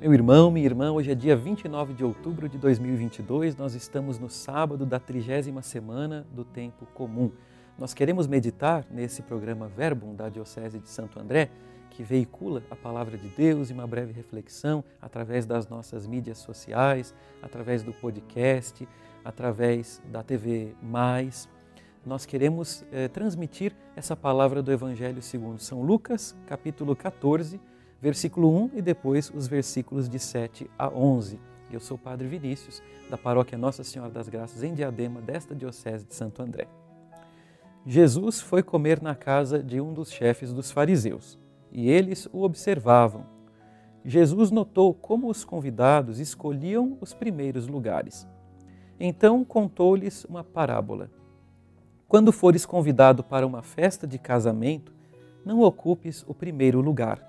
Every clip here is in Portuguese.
Meu irmão, minha irmã, hoje é dia 29 de outubro de 2022, nós estamos no sábado da trigésima semana do tempo comum. Nós queremos meditar nesse programa Verbum da Diocese de Santo André, que veicula a palavra de Deus e uma breve reflexão através das nossas mídias sociais, através do podcast, através da TV Mais. Nós queremos eh, transmitir essa palavra do Evangelho segundo São Lucas, capítulo 14, versículo 1 e depois os versículos de 7 a 11. Eu sou o Padre Vinícius, da paróquia Nossa Senhora das Graças, em Diadema, desta Diocese de Santo André. Jesus foi comer na casa de um dos chefes dos fariseus e eles o observavam. Jesus notou como os convidados escolhiam os primeiros lugares. Então contou-lhes uma parábola. Quando fores convidado para uma festa de casamento, não ocupes o primeiro lugar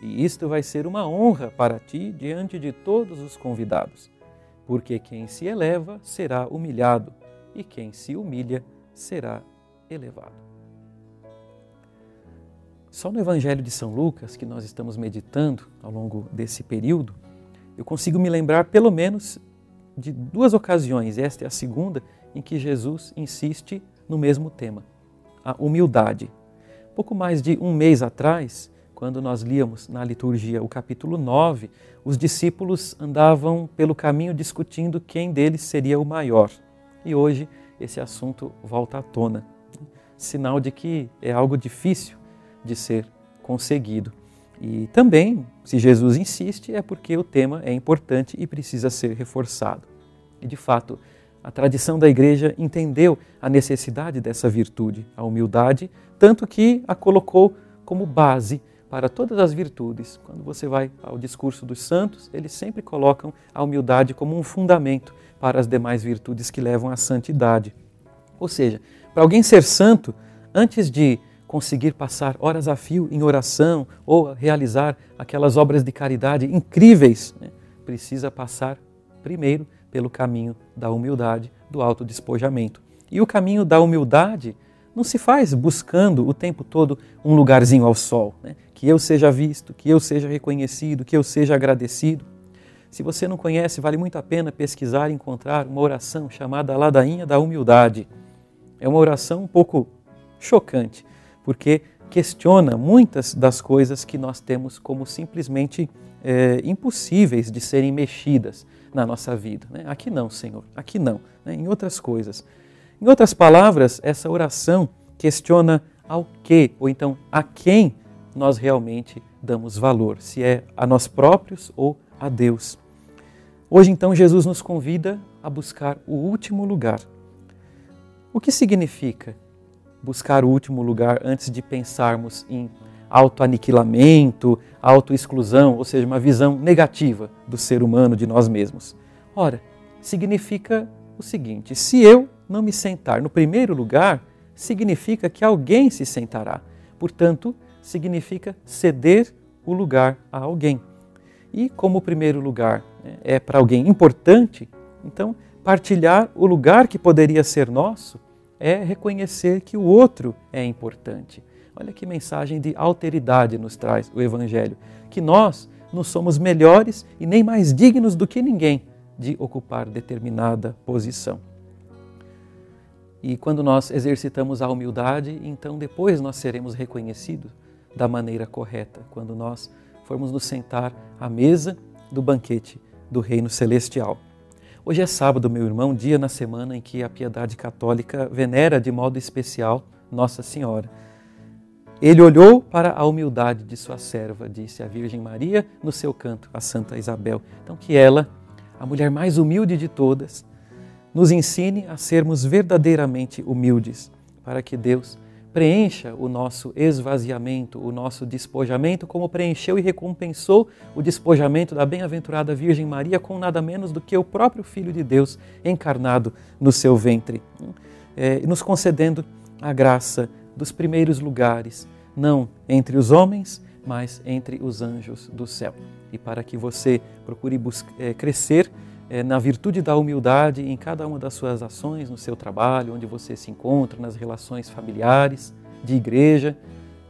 e isto vai ser uma honra para ti diante de todos os convidados, porque quem se eleva será humilhado, e quem se humilha será elevado. Só no Evangelho de São Lucas, que nós estamos meditando ao longo desse período, eu consigo me lembrar pelo menos de duas ocasiões, esta é a segunda, em que Jesus insiste no mesmo tema, a humildade. Pouco mais de um mês atrás, quando nós líamos na liturgia o capítulo 9, os discípulos andavam pelo caminho discutindo quem deles seria o maior. E hoje esse assunto volta à tona. Sinal de que é algo difícil de ser conseguido. E também, se Jesus insiste, é porque o tema é importante e precisa ser reforçado. E de fato, a tradição da igreja entendeu a necessidade dessa virtude, a humildade, tanto que a colocou como base para todas as virtudes. Quando você vai ao discurso dos santos, eles sempre colocam a humildade como um fundamento para as demais virtudes que levam à santidade. Ou seja, para alguém ser santo, antes de conseguir passar horas a fio em oração ou realizar aquelas obras de caridade incríveis, né, precisa passar primeiro pelo caminho da humildade, do autodespojamento. E o caminho da humildade não se faz buscando o tempo todo um lugarzinho ao sol, né? que eu seja visto, que eu seja reconhecido, que eu seja agradecido. Se você não conhece, vale muito a pena pesquisar e encontrar uma oração chamada Ladainha da Humildade. É uma oração um pouco chocante, porque questiona muitas das coisas que nós temos como simplesmente é, impossíveis de serem mexidas na nossa vida. Né? Aqui não, Senhor, aqui não, né? em outras coisas. Em outras palavras, essa oração questiona ao que, ou então a quem nós realmente damos valor, se é a nós próprios ou a Deus. Hoje, então, Jesus nos convida a buscar o último lugar. O que significa buscar o último lugar antes de pensarmos em autoaniquilamento, autoexclusão, ou seja, uma visão negativa do ser humano, de nós mesmos? Ora, significa o seguinte: se eu não me sentar no primeiro lugar, significa que alguém se sentará. Portanto, significa ceder o lugar a alguém. E como o primeiro lugar né, é para alguém importante, então partilhar o lugar que poderia ser nosso é reconhecer que o outro é importante. Olha que mensagem de alteridade nos traz o Evangelho, que nós não somos melhores e nem mais dignos do que ninguém de ocupar determinada posição. E quando nós exercitamos a humildade, então depois nós seremos reconhecidos da maneira correta, quando nós formos nos sentar à mesa do banquete do Reino Celestial. Hoje é sábado, meu irmão, dia na semana em que a piedade católica venera de modo especial Nossa Senhora. Ele olhou para a humildade de sua serva, disse a Virgem Maria no seu canto a Santa Isabel. Então, que ela, a mulher mais humilde de todas, nos ensine a sermos verdadeiramente humildes, para que Deus preencha o nosso esvaziamento, o nosso despojamento, como preencheu e recompensou o despojamento da bem-aventurada Virgem Maria com nada menos do que o próprio Filho de Deus encarnado no seu ventre, é, nos concedendo a graça dos primeiros lugares, não entre os homens, mas entre os anjos do céu. E para que você procure é, crescer é, na virtude da humildade em cada uma das suas ações, no seu trabalho, onde você se encontra, nas relações familiares, de igreja.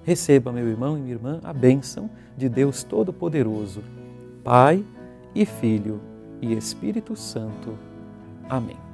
Receba, meu irmão e minha irmã, a bênção de Deus Todo-Poderoso, Pai e Filho e Espírito Santo. Amém.